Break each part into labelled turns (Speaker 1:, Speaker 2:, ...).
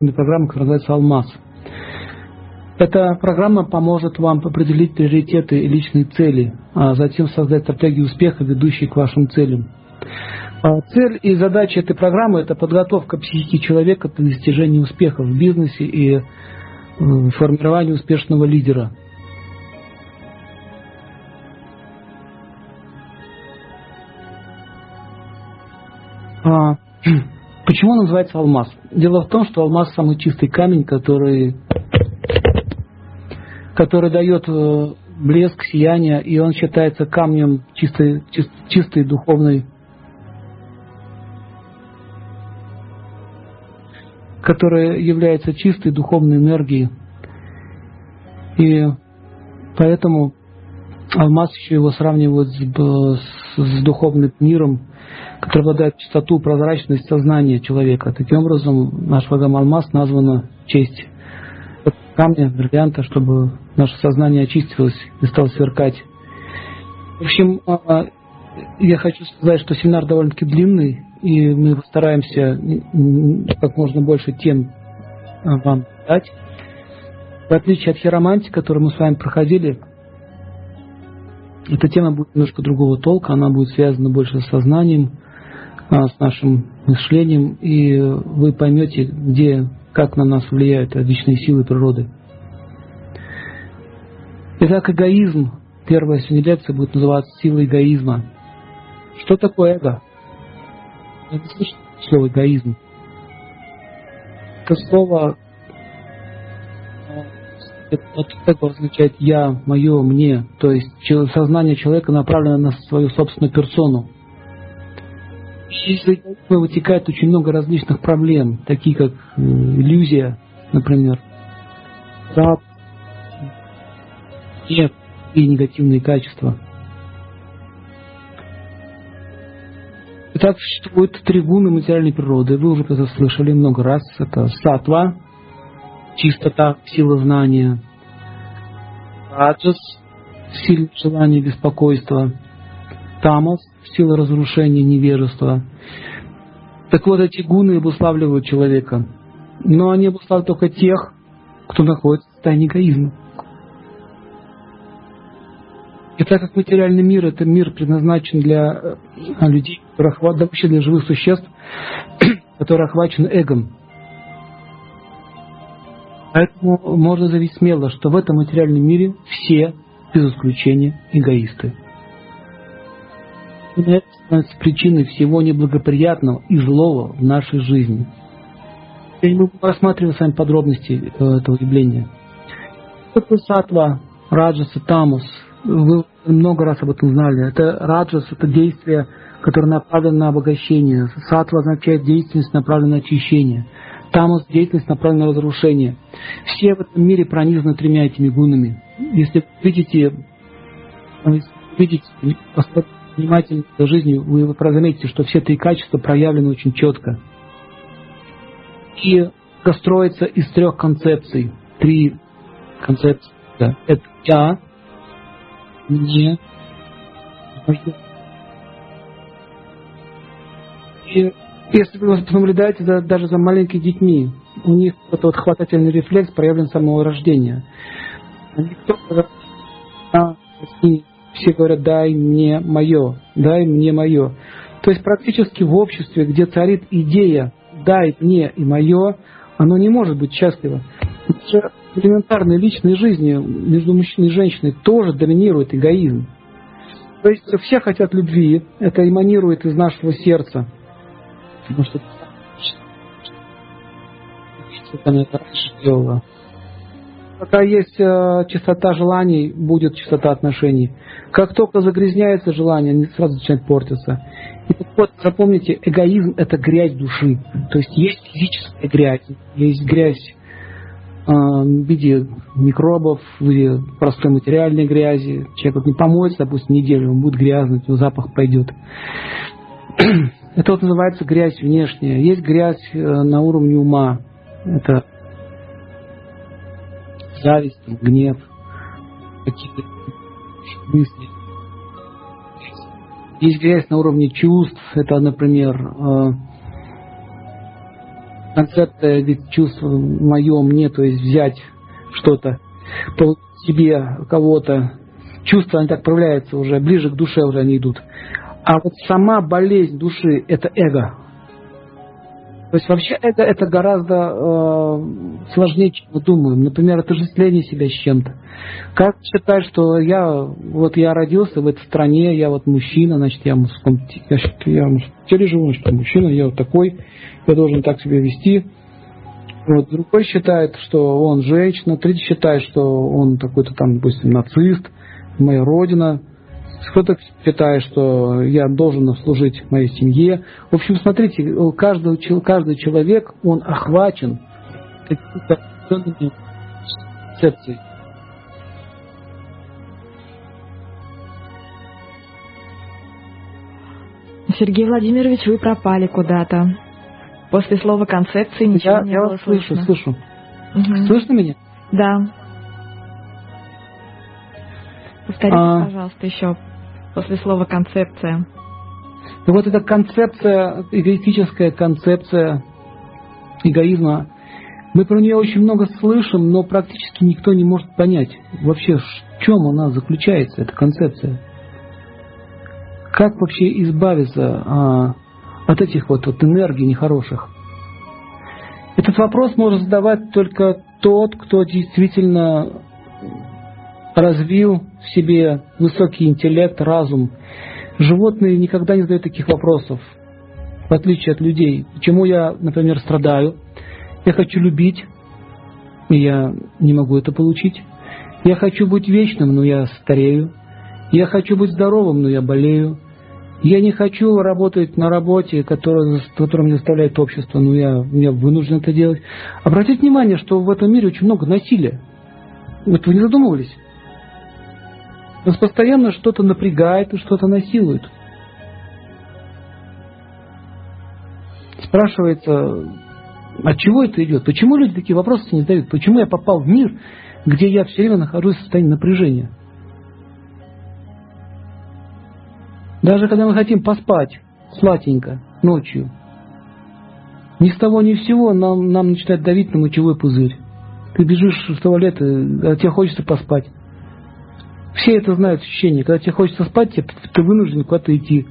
Speaker 1: программа, которая называется «Алмаз». Эта программа поможет вам определить приоритеты и личные цели, а затем создать стратегию успеха, ведущие к вашим целям. А цель и задача этой программы – это подготовка психики человека для достижения успеха в бизнесе и э, формирования успешного лидера. А, почему называется алмаз? Дело в том, что алмаз самый чистый камень, который, который дает э, блеск, сияние, и он считается камнем чистой, чистой, чистой духовной которая является чистой духовной энергией. И поэтому алмаз еще его сравнивают с, с, духовным миром, который обладает чистоту, прозрачность сознания человека. Таким образом, наш программа алмаз названа честь камня, бриллианта, чтобы наше сознание очистилось и стало сверкать. В общем, а, я хочу сказать, что семинар довольно-таки длинный, и мы постараемся как можно больше тем а, вам дать. В отличие от хиромантии, которую мы с вами проходили, эта тема будет немножко другого толка, она будет связана больше с сознанием, а, с нашим мышлением, и вы поймете, где, как на нас влияют различные силы природы. Итак, эгоизм. Первая сегодня лекция будет называться «Сила эгоизма». Что такое эго? Я не слышу слово эгоизм. Это слово это, это означает я, мое, мне. То есть сознание человека направлено на свою собственную персону. Из этого вытекает очень много различных проблем, такие как э, иллюзия, например, раб, нет и негативные качества. Итак, существует три гуны материальной природы. Вы уже это слышали много раз. Это сатва, чистота, сила знания. Раджас, сила желания, беспокойства. Тамас, сила разрушения, невежества. Так вот, эти гуны обуславливают человека. Но они обуславливают только тех, кто находится в состоянии эгоизма. И так как материальный мир – это мир предназначен для э, людей, вообще для живых существ, которые охвачены эгом. Поэтому можно заявить смело, что в этом материальном мире все, без исключения, эгоисты. И это становится причиной всего неблагоприятного и злого в нашей жизни. Теперь мы рассматриваем с вами подробности э, этого явления. Это сатва, раджаса, тамус – вы много раз об этом знали. Это раджас, это действие, которое направлено на обогащение. Сатва означает деятельность, направленная на очищение. Тамас – деятельность, направленная на разрушение. Все в этом мире пронизаны тремя этими гунами. Если видите, видите внимательно за жизнью, вы заметите, что все три качества проявлены очень четко. И строится из трех концепций. Три концепции. Да. Это я, мне И если вы наблюдаете за, даже за маленькими детьми, у них вот хватательный рефлекс проявлен с самого рождения. Они кто а, все говорят, дай мне мое, дай мне мое. То есть практически в обществе, где царит идея дай мне и мое, оно не может быть счастливо элементарной личной жизни между мужчиной и женщиной тоже доминирует эгоизм. То есть все хотят любви, это эманирует из нашего сердца. Потому что она это раньше делала. Пока есть э, чистота желаний, будет чистота отношений. Как только загрязняется желание, они сразу начинают портиться. И так вот, запомните, эгоизм – это грязь души. То есть есть физическая грязь, есть грязь а, в виде микробов, в виде простой материальной грязи. Человек не помоется, допустим, неделю, он будет грязный, его запах пойдет. Это вот называется грязь внешняя. Есть грязь э, на уровне ума. Это зависть, гнев, какие-то мысли. Есть грязь на уровне чувств. Это, например, э, концепция ведь чувства мое, мне, то есть взять что-то, по себе кого-то, чувства, они так проявляются уже, ближе к душе уже они идут. А вот сама болезнь души – это эго. То есть вообще эго – это гораздо э, сложнее, чем мы думаем. Например, отождествление себя с чем-то. Как считать, что я, вот я родился в этой стране, я вот мужчина, значит, я в я, я в теле живу, значит, я мужчина, я вот такой, я должен так себя вести. Вот, другой считает, что он женщина, третий считает, что он какой-то там, допустим, нацист, моя родина. Кто-то считает, что я должен служить моей семье. В общем, смотрите, каждый, каждый человек, он охвачен какими-то концепциями.
Speaker 2: Сергей Владимирович, вы пропали куда-то. После слова концепции ничего
Speaker 1: я,
Speaker 2: не
Speaker 1: я
Speaker 2: было
Speaker 1: вас слышу,
Speaker 2: слышно.
Speaker 1: слышу.
Speaker 2: Мгм.
Speaker 1: Слышно меня?
Speaker 2: Да. Повторите,
Speaker 1: А.
Speaker 2: пожалуйста, еще после слова концепция.
Speaker 1: И вот эта концепция, эгоистическая концепция эгоизма, мы про нее очень много слышим, но практически никто не может понять вообще, в чем она заключается, эта концепция. Как вообще избавиться а, от этих вот, вот энергий нехороших? Этот вопрос может задавать только тот, кто действительно развил в себе высокий интеллект, разум. Животные никогда не задают таких вопросов, в отличие от людей. Почему я, например, страдаю? Я хочу любить, и я не могу это получить. Я хочу быть вечным, но я старею. Я хочу быть здоровым, но я болею. Я не хочу работать на работе, которая, которая мне заставляет общество, но я, я вынужден это делать. Обратите внимание, что в этом мире очень много насилия. Вот вы не задумывались? Нас постоянно что-то напрягает и что-то насилует. Спрашивается, от чего это идет? Почему люди такие вопросы не задают? Почему я попал в мир, где я все время нахожусь в состоянии напряжения? Даже когда мы хотим поспать сладенько ночью, ни с того ни с сего нам, нам начинает давить на мочевой пузырь. Ты бежишь в туалет, а тебе хочется поспать. Все это знают ощущение. Когда тебе хочется спать, тебе, ты вынужден куда-то идти,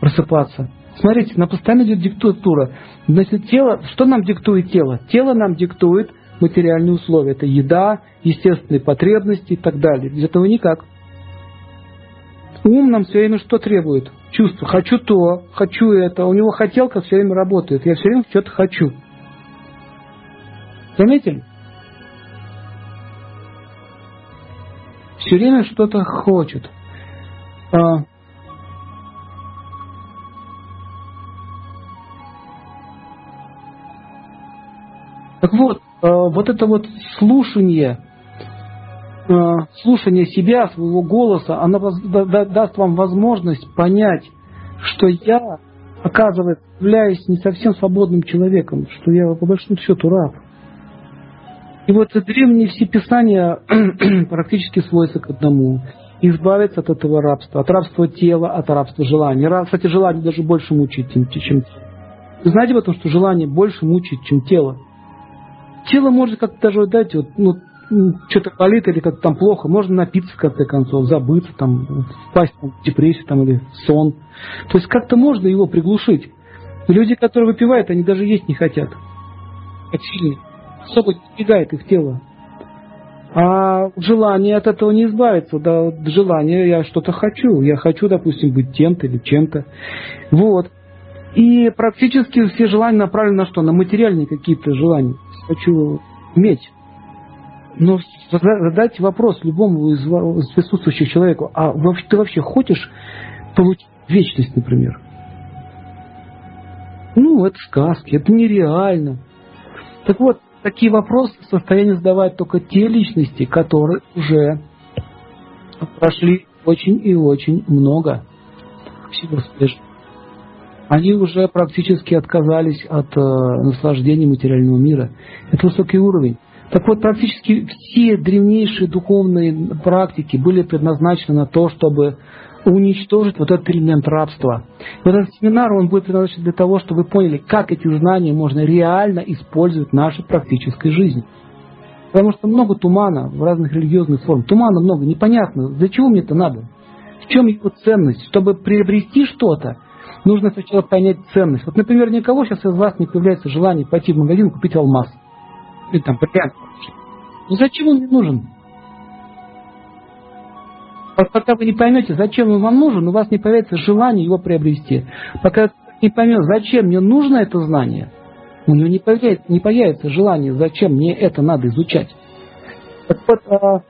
Speaker 1: просыпаться. Смотрите, на постоянно идет диктатура. Значит, тело, что нам диктует тело? Тело нам диктует материальные условия. Это еда, естественные потребности и так далее. Без этого никак. Ум нам все время что требует? Чувство. Хочу то, хочу это. У него хотелка все время работает. Я все время что-то хочу. Заметили? Все время что-то хочет. А, Так вот, э, вот это вот слушание, э, слушание себя, своего голоса, оно даст вам возможность понять, что я, оказывается, являюсь не совсем свободным человеком, что я по большому счету раб. И вот древние все писания практически сводятся к одному. Избавиться от этого рабства, от рабства тела, от рабства желания. Кстати, желание даже больше мучает, чем, чем Вы знаете о том, что желание больше мучает, чем тело? Тело может как-то даже дать, вот, ну, что-то болит или как-то там плохо, можно напиться в конце концов, забыться, там, впасть там, в депрессию там, или в сон. То есть как-то можно его приглушить. Люди, которые выпивают, они даже есть не хотят. Как сильно. Особо не двигает их тело. А желание от этого не избавиться. Да, желание, я что-то хочу. Я хочу, допустим, быть тем-то или чем-то. Вот. И практически все желания направлены на что? На материальные какие-то желания. Хочу иметь. Но задать вопрос любому из присутствующих человеку, а ты вообще хочешь получить вечность, например? Ну, это сказки, это нереально. Так вот, такие вопросы в состоянии задавать только те личности, которые уже прошли очень и очень много. Они уже практически отказались от э, наслаждения материального мира. Это высокий уровень. Так вот, практически все древнейшие духовные практики были предназначены на то, чтобы уничтожить вот этот элемент рабства. Вот этот семинар, он будет предназначен для того, чтобы вы поняли, как эти знания можно реально использовать в нашей практической жизни. Потому что много тумана в разных религиозных формах. Тумана много, непонятно, для чего мне это надо? В чем его ценность? Чтобы приобрести что-то, нужно сначала понять ценность. Вот, например, никого сейчас из вас не появляется желание пойти в магазин купить алмаз. Или там бриллиант. Ну зачем он мне нужен? Пока вы не поймете, зачем он вам нужен, у вас не появится желание его приобрести. Пока не поймет, зачем мне нужно это знание, у него не появится, не появится желание, зачем мне это надо изучать. Так вот, а,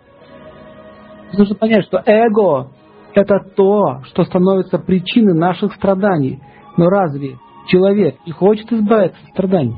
Speaker 1: нужно понять, что эго – это то, что становится причиной наших страданий. Но разве человек не хочет избавиться от страданий?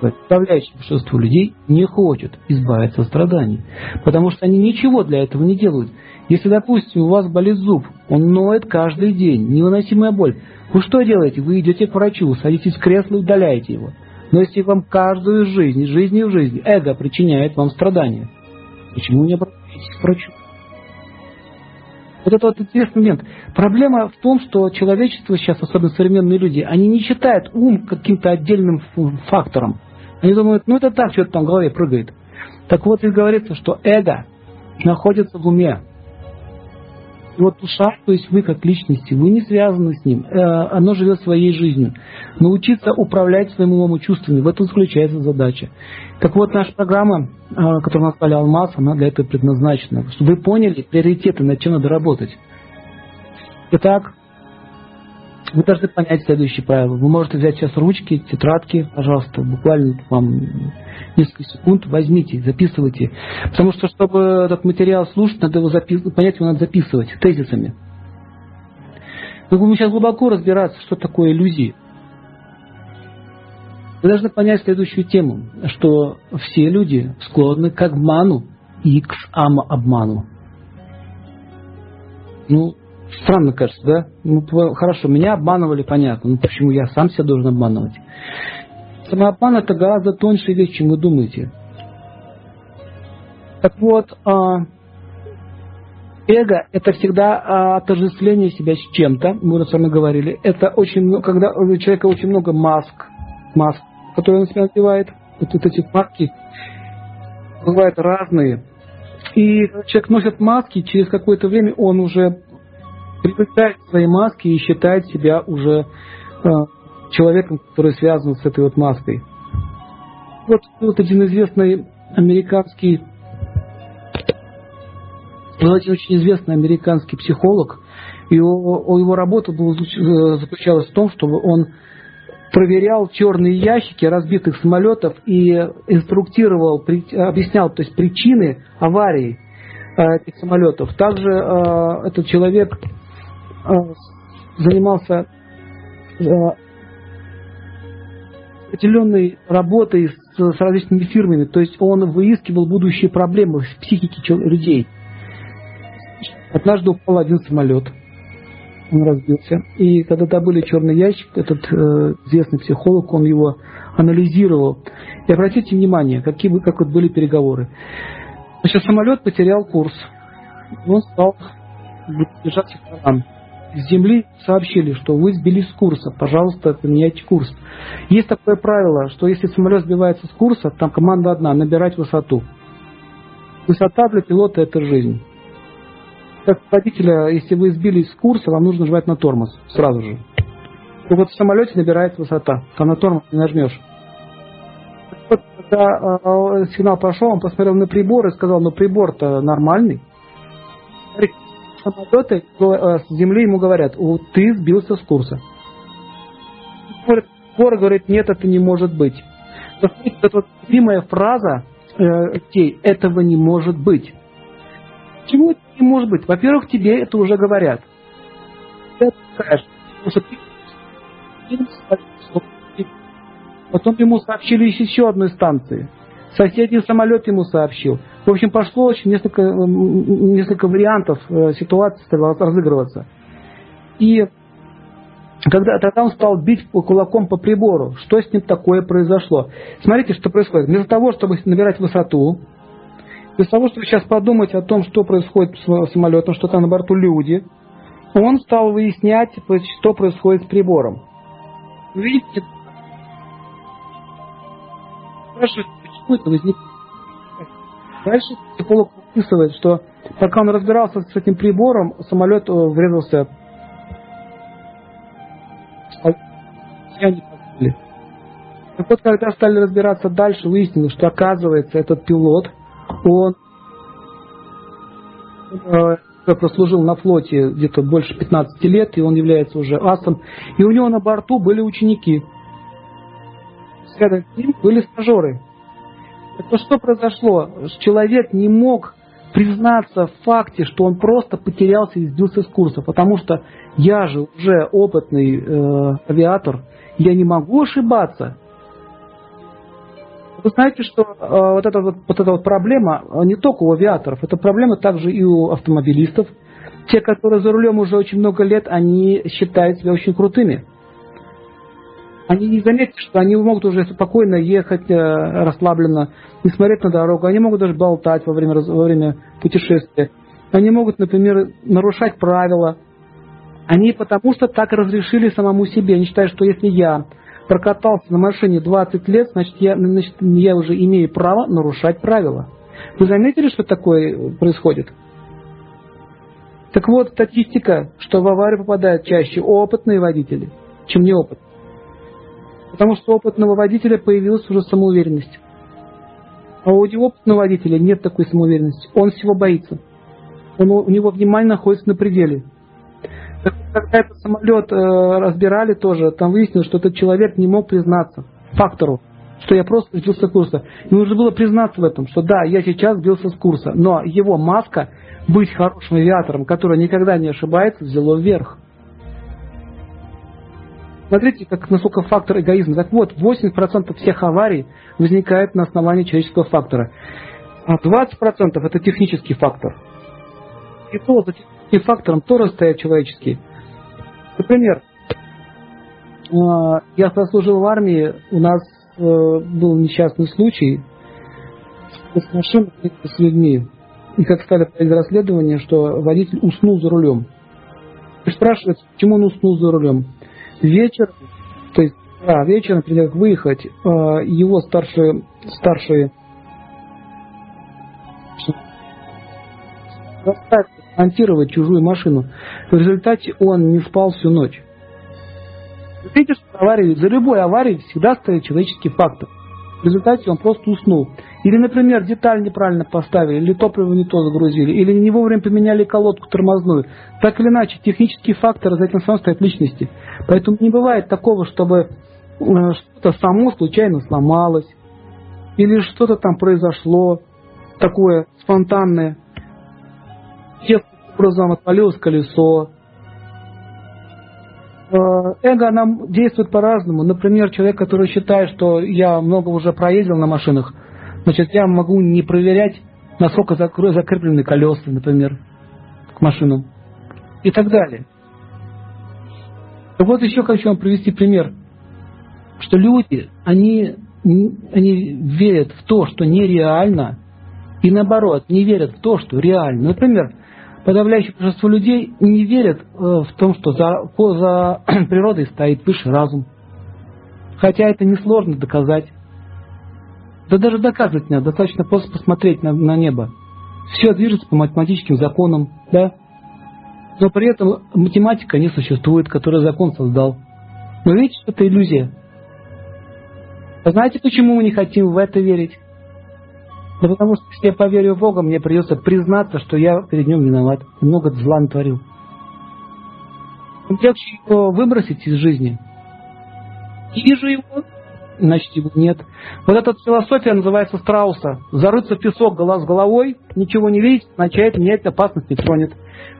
Speaker 1: Подавляющее большинство людей не хочет избавиться от страданий, потому что они ничего для этого не делают. Если, допустим, у вас болит зуб, он ноет каждый день, невыносимая боль, вы что делаете? Вы идете к врачу, садитесь в кресло и удаляете его. Но если вам каждую жизнь, жизнь в жизни, эго причиняет вам страдания, почему не обратитесь к врачу? Вот это вот интересный момент. Проблема в том, что человечество сейчас, особенно современные люди, они не считают ум каким-то отдельным фактором. Они думают, ну это так, что-то там в голове прыгает. Так вот, и говорится, что эго находится в уме. И вот душа, то есть вы как личности, вы не связаны с ним, э, оно живет своей жизнью. Научиться управлять своим умом и чувствами, в этом заключается задача. Так вот, наша программа, э, которую назвали «Алмаз», она для этого предназначена, чтобы вы поняли приоритеты, над чем надо работать. Итак, вы должны понять следующие правила. Вы можете взять сейчас ручки, тетрадки, пожалуйста, буквально вам несколько секунд, возьмите, записывайте. Потому что, чтобы этот материал слушать, надо его записывать, понять его надо записывать тезисами. Мы будем сейчас глубоко разбираться, что такое иллюзии. Вы должны понять следующую тему, что все люди склонны к обману и к самообману. Ну, Странно кажется, да? Ну, хорошо, меня обманывали, понятно. Ну, почему я сам себя должен обманывать? Самообман это гораздо тоньше вещь, чем вы думаете. Так вот, а, эго – это всегда а, отождествление себя с чем-то, мы уже с вами говорили. Это очень, когда у человека очень много маск, маск, которые он себя надевает, вот, вот эти маски бывают разные. И человек носит маски, через какое-то время он уже привыкает к своей маске и считает себя уже э, человеком, который связан с этой вот маской. Вот, вот один известный американский, ну, один очень известный американский психолог, его, его работа была, э, заключалась в том, чтобы он проверял черные ящики разбитых самолетов и инструктировал, объяснял то есть причины аварии э, этих самолетов. Также э, этот человек занимался э, определенной работой с, с различными фирмами, то есть он выискивал будущие проблемы в психике людей. Однажды упал один самолет, он разбился. И когда добыли черный ящик, этот э, известный психолог, он его анализировал. И обратите внимание, какие, как вот были переговоры. Значит, самолет потерял курс. Он стал держаться в с Земли сообщили, что вы сбились с курса, пожалуйста, поменяйте курс. Есть такое правило, что если самолет сбивается с курса, там команда одна – набирать высоту. Высота для пилота – это жизнь. Как водителя, если вы сбились с курса, вам нужно нажимать на тормоз сразу же. И вот в самолете набирается высота, там на тормоз не нажмешь. Когда э, сигнал пошел, он посмотрел на прибор и сказал, ну прибор-то нормальный самолеты э, с земли ему говорят, ты сбился с курса. Пор говорит, нет, это не может быть. Это вот любимая фраза э, детей, этого не может быть. Почему это не может быть? Во-первых, тебе это уже говорят. Потом ему сообщили еще одной станции. Соседний самолет ему сообщил. В общем, пошло очень несколько, несколько вариантов э, ситуации стало разыгрываться. И когда тогда он стал бить кулаком по прибору, что с ним такое произошло. Смотрите, что происходит. Вместо того, чтобы набирать высоту, Без того, чтобы сейчас подумать о том, что происходит с самолетом, что там на борту люди, он стал выяснять, что происходит с прибором. Видите? Спрашивает, это возникает. Дальше психолог описывает, что пока он разбирался с этим прибором, самолет э, врезался я не позволили. Так вот, когда стали разбираться дальше, выяснилось, что оказывается этот пилот, он э, прослужил на флоте где-то больше 15 лет, и он является уже асом. И у него на борту были ученики. Рядом с ним были стажеры. Это что произошло? Человек не мог признаться в факте, что он просто потерялся и сбился с курса, потому что я же уже опытный э, авиатор, я не могу ошибаться. Вы знаете, что э, вот, эта вот, вот эта вот проблема э, не только у авиаторов, это проблема также и у автомобилистов. Те, которые за рулем уже очень много лет, они считают себя очень крутыми. Они не заметят, что они могут уже спокойно ехать, э, расслабленно, не смотреть на дорогу. Они могут даже болтать во время, во время путешествия. Они могут, например, нарушать правила. Они потому что так разрешили самому себе. Они считают, что если я прокатался на машине 20 лет, значит я, значит, я уже имею право нарушать правила. Вы заметили, что такое происходит? Так вот, статистика, что в аварию попадают чаще опытные водители, чем неопытные. Потому что у опытного водителя появилась уже самоуверенность. А у неопытного водителя нет такой самоуверенности. Он всего боится. Он, у него внимание находится на пределе. Когда этот самолет э, разбирали тоже, там выяснилось, что этот человек не мог признаться фактору, что я просто сбился с курса. Ему нужно было признаться в этом, что да, я сейчас сбился с курса, но его маска быть хорошим авиатором, который никогда не ошибается, взяло вверх. Смотрите, как, насколько фактор эгоизма. Так вот, 80% всех аварий возникает на основании человеческого фактора. А 20% это технический фактор. И то за техническим фактором тоже стоят человеческие. Например, а, я сослужил в армии, у нас э, был несчастный случай с машиной, с людьми. И как стали проводить расследование, что водитель уснул за рулем. И спрашивается, почему он уснул за рулем вечер, то есть да, вечером, перед выехать, э, его старшие, старшие заставили монтировать чужую машину. В результате он не спал всю ночь. Видите, что аварии, за любой аварией всегда стоит человеческий фактор. В результате он просто уснул. Или, например, деталь неправильно поставили, или топливо не то загрузили, или не вовремя поменяли колодку тормозную. Так или иначе, технический фактор за этим самым стоит личности. Поэтому не бывает такого, чтобы э, что-то само случайно сломалось, или что-то там произошло такое спонтанное. Образом отвалилось колесо, Э, эго нам действует по-разному. Например, человек, который считает, что я много уже проездил на машинах, значит, я могу не проверять, насколько закреплены колеса, например, к машинам. И так далее. Вот еще хочу вам привести пример, что люди, они, они верят в то, что нереально, и наоборот, не верят в то, что реально. Например, подавляющее большинство людей не верят э, в том, что за, за природой стоит высший разум. Хотя это несложно доказать. Да даже доказывать не надо, достаточно просто посмотреть на, на небо. Все движется по математическим законам, да? Но при этом математика не существует, которая закон создал. Но видите, это иллюзия. А знаете, почему мы не хотим в это верить? Да потому что если я поверю в Бога, мне придется признаться, что я перед Ним виноват. Много зла натворил. Легче его выбросить из жизни. Не вижу его, значит его нет. Вот эта философия называется страуса. Зарыться в песок с головой, ничего не видеть, означает, меня эта опасность не тронет.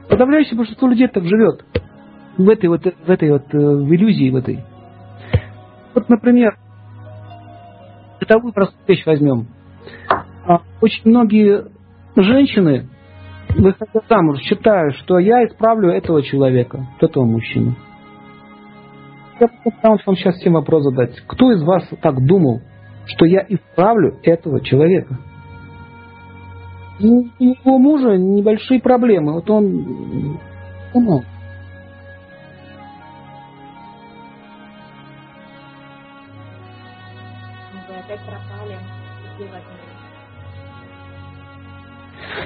Speaker 1: Подавляющее большинство людей так живет. В этой вот, в этой вот, э, в иллюзии в этой. Вот, например, бытовую простую вещь возьмем. А очень многие женщины, выходя замуж, считают, что я исправлю этого человека, этого мужчину. Я попытаюсь вам сейчас всем вопрос задать. Кто из вас так думал, что я исправлю этого человека? У его мужа небольшие проблемы. Вот он... Ну,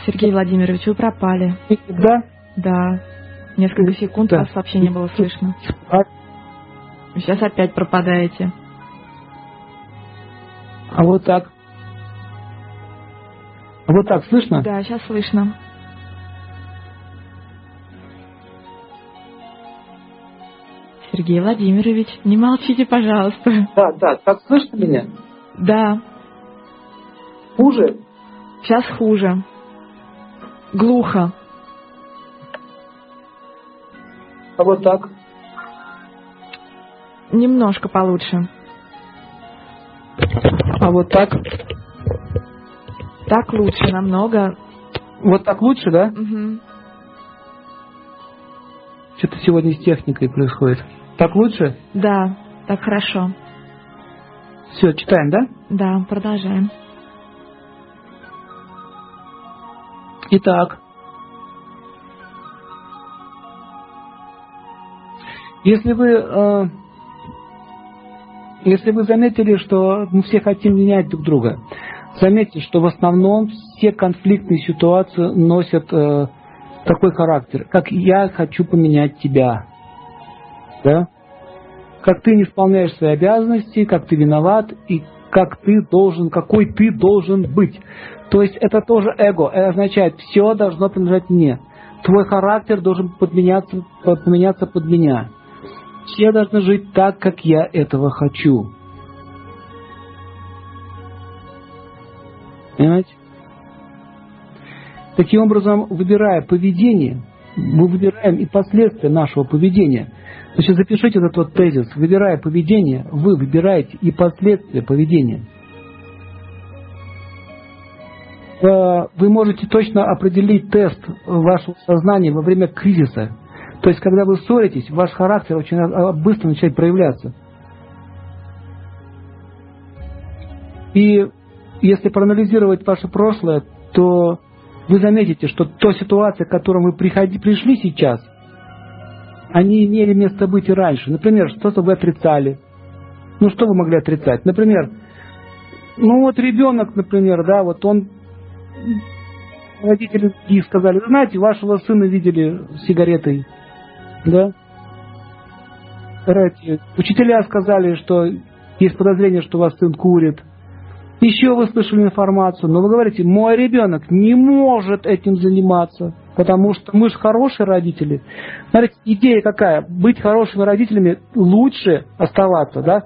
Speaker 2: Сергей Владимирович, вы пропали.
Speaker 1: Да?
Speaker 2: Да. Несколько секунд
Speaker 1: Да.
Speaker 2: вас вообще не было слышно. Сейчас опять пропадаете.
Speaker 1: А вот так. А вот так слышно?
Speaker 2: Да, сейчас слышно. Сергей Владимирович, не молчите, пожалуйста.
Speaker 1: Да, да. Так слышно меня?
Speaker 2: Да,
Speaker 1: Хуже?
Speaker 2: сейчас хуже. Глухо.
Speaker 1: А вот так?
Speaker 2: Немножко получше.
Speaker 1: А вот так?
Speaker 2: Так лучше намного.
Speaker 1: Вот так лучше, да?
Speaker 2: Мгм.
Speaker 1: Что-то сегодня с техникой происходит. Так лучше?
Speaker 2: Да, так хорошо.
Speaker 1: Все, читаем, да?
Speaker 2: Да, продолжаем.
Speaker 1: Итак, если вы, э, если вы заметили, что мы все хотим менять друг друга, заметьте, что в основном все конфликтные ситуации носят э, такой характер, как я хочу поменять тебя, да? Как ты не исполняешь свои обязанности, как ты виноват и как ты должен, какой ты должен быть. То есть это тоже эго. Это означает, все должно принадлежать мне. Твой характер должен подменяться, поменяться под меня. Все должны жить так, как я этого хочу. Понимаете? Таким образом, выбирая поведение, мы выбираем и последствия нашего поведения. Значит, запишите этот вот тезис. Выбирая поведение, вы выбираете и последствия поведения. Э, Вы можете точно определить тест вашего сознания во время кризиса. То есть, когда вы ссоритесь, ваш характер очень э, быстро начинает проявляться. И если проанализировать ваше прошлое, то вы заметите, что та ситуация, к которой вы приходи, пришли сейчас, они имели место быть и раньше. Например, что-то вы отрицали. Ну, что вы могли отрицать? Например, ну вот ребенок, например, да, вот он, родители сказали, «Вы знаете, вашего сына видели с сигаретой, да? Знаете, Учителя сказали, что есть подозрение, что у вас сын курит. Еще вы слышали информацию, но вы говорите, мой ребенок не может этим заниматься, потому что мы же хорошие родители. Смотрите, идея какая? Быть хорошими родителями лучше оставаться, да?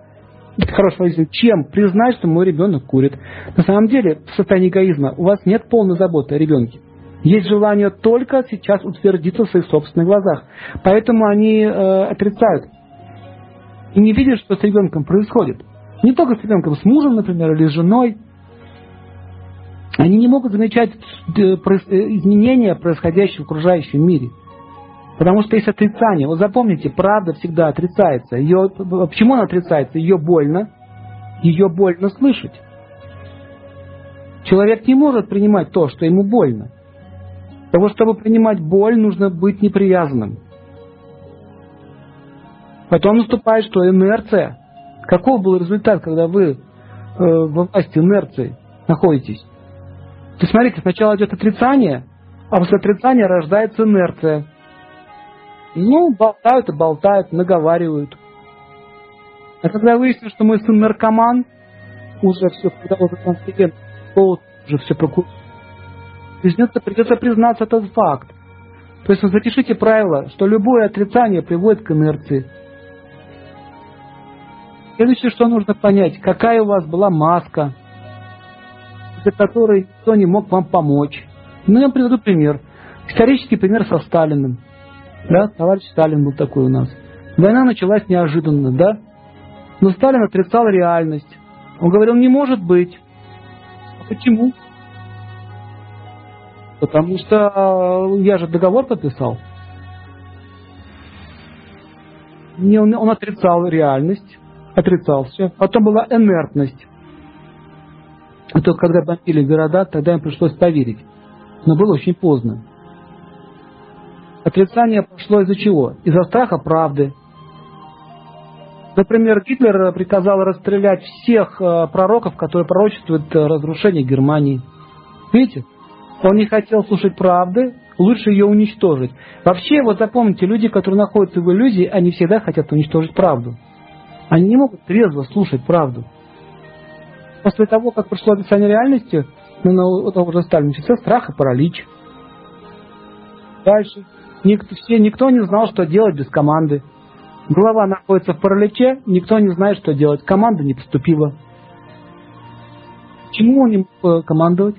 Speaker 1: Быть хорошим родителем, чем признать, что мой ребенок курит. На самом деле, в состоянии эгоизма у вас нет полной заботы о ребенке. Есть желание только сейчас утвердиться в своих собственных глазах. Поэтому они э, отрицают и не видят, что с ребенком происходит. Не только с ребенком, с мужем, например, или с женой. Они не могут замечать э, э, изменения, происходящие в окружающем мире. Потому что есть отрицание. Вот запомните, правда всегда отрицается. Ее, почему она отрицается? Ее больно. Ее больно слышать. Человек не может принимать то, что ему больно. Того, чтобы принимать боль, нужно быть непривязанным. Потом наступает что? Инерция. Каков был результат, когда вы э, во власти инерции находитесь? То есть, сначала идет отрицание, а после отрицания рождается инерция. Ну, болтают и болтают, наговаривают. А когда выяснилось, что мой сын наркоман, уже все, когда уже конфидент, уже все прокурор. Придется, придется признаться этот факт. То есть запишите правило, что любое отрицание приводит к инерции. Следующее, что нужно понять, какая у вас была маска, из-за которой никто не мог вам помочь. Ну, я вам приведу пример. Исторический пример со Сталиным. Да, товарищ Сталин был такой у нас. Война началась неожиданно, да? Но Сталин отрицал реальность. Он говорил, не может быть. А почему? Потому что э, я же договор подписал. Не, он, он отрицал реальность, отрицал все. Потом была инертность. И только когда бомбили города, тогда им пришлось поверить. Но было очень поздно. Отрицание пошло из-за чего? Из-за страха правды. Например, Гитлер приказал расстрелять всех э, пророков, которые пророчествуют э, разрушение Германии. Видите? Он не хотел слушать правды, лучше ее уничтожить. Вообще, вот запомните, люди, которые находятся в иллюзии, они всегда хотят уничтожить правду. Они не могут трезво слушать правду. После того, как пришло описание реальности, ну, на того же Сталина, начался страх и паралич. Дальше. Никто, все, никто не знал, что делать без команды. Голова находится в параличе, никто не знает, что делать. Команда не поступила. Чему он не мог командовать?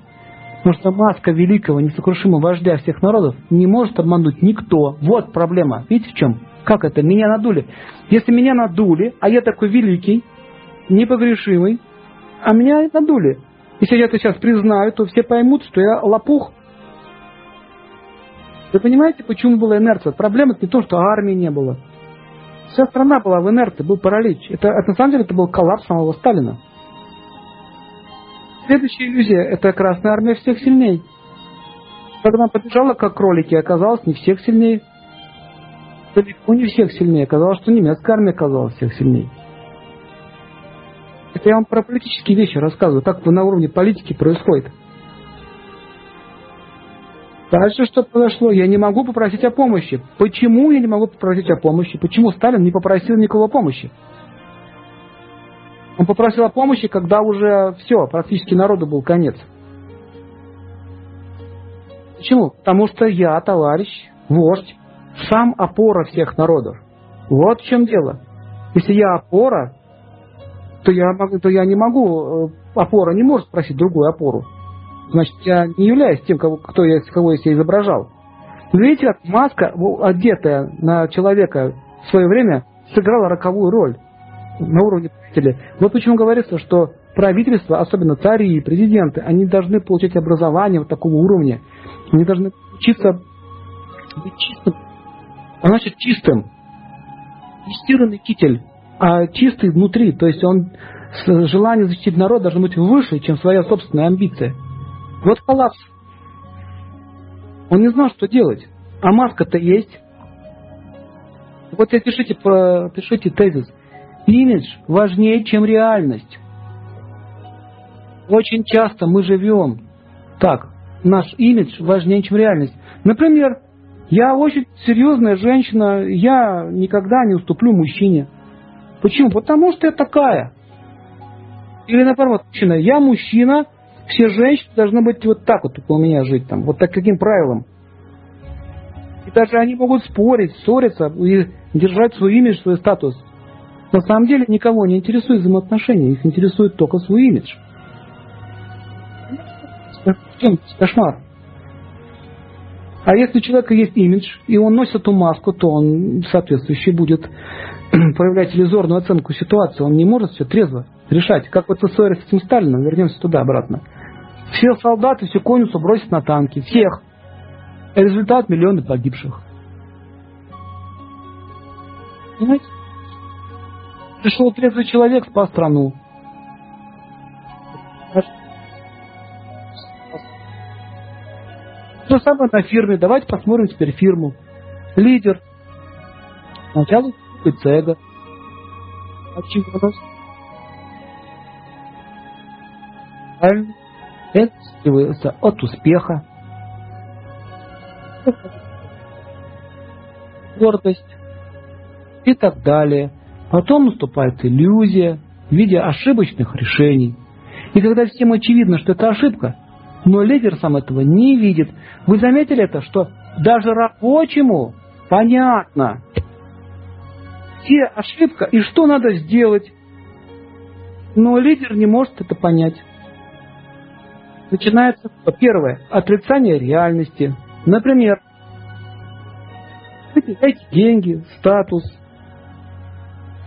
Speaker 1: Потому что маска великого, несокрушимого вождя всех народов не может обмануть никто. Вот проблема. Видите в чем? Как это? Меня надули. Если меня надули, а я такой великий, непогрешимый, а меня надули. Если я это сейчас признаю, то все поймут, что я лопух. Вы понимаете, почему была инерция? Проблема не то, что армии не было. Вся страна была в инерции, был паралич. Это, на самом деле это был коллапс самого Сталина. Следующая иллюзия – это Красная Армия всех сильней. Когда она побежала, как кролики, оказалось не всех сильнее. Далеко не всех сильнее. Оказалось, что немецкая армия оказалась всех сильнее. Это я вам про политические вещи рассказываю, как на уровне политики происходит. Дальше что произошло? Я не могу попросить о помощи. Почему я не могу попросить о помощи? Почему Сталин не попросил никого помощи? Он попросил о помощи, когда уже все, практически народу был конец. Почему? Потому что я, товарищ, вождь, сам опора всех народов. Вот в чем дело. Если я опора, то я, то я не могу, э, опора не может спросить другую опору. Значит, я не являюсь тем, кого, кто я, кого я себя изображал. видите, как маска, одетая на человека в свое время, сыграла роковую роль на уровне правителя. Вот почему говорится, что правительство, особенно цари и президенты, они должны получать образование вот такого уровня. Они должны учиться быть чистым. А значит, чистым. Тестированный китель, а чистый внутри. То есть он желание защитить народ должно быть выше, чем своя собственная амбиция. Вот коллапс. Он не знал, что делать. А маска-то есть. Вот я пишите, пишите тезис. Имидж важнее, чем реальность. Очень часто мы живем так. Наш имидж важнее, чем реальность. Например, я очень серьезная женщина, я никогда не уступлю мужчине. Почему? Потому что я такая. Или наоборот, мужчина, я мужчина, все женщины должны быть вот так вот у меня жить, там, вот так каким правилам. И даже они могут спорить, ссориться и держать свой имидж, свой статус. На самом деле никого не интересует взаимоотношения, их интересует только свой имидж. Кошмар. А если у человека есть имидж, и он носит эту маску, то он соответствующий будет проявлять иллюзорную оценку ситуации. Он не может все трезво решать. Как вот в ссоре с этим Сталином, вернемся туда обратно. Все солдаты, всю конницу бросят на танки. Всех. результат миллионы погибших. Понимаете? Пришел трезвый человек, спас страну. То же самое на фирме. Давайте посмотрим теперь фирму. Лидер. Сначала купится эго. Это скрывается от успеха. Гордость. И так далее. Потом наступает иллюзия в виде ошибочных решений. И когда всем очевидно, что это ошибка, но лидер сам этого не видит, вы заметили это, что даже рабочему понятно, где ошибка и что надо сделать, но лидер не может это понять. Начинается, первое, отрицание реальности. Например, эти деньги, статус,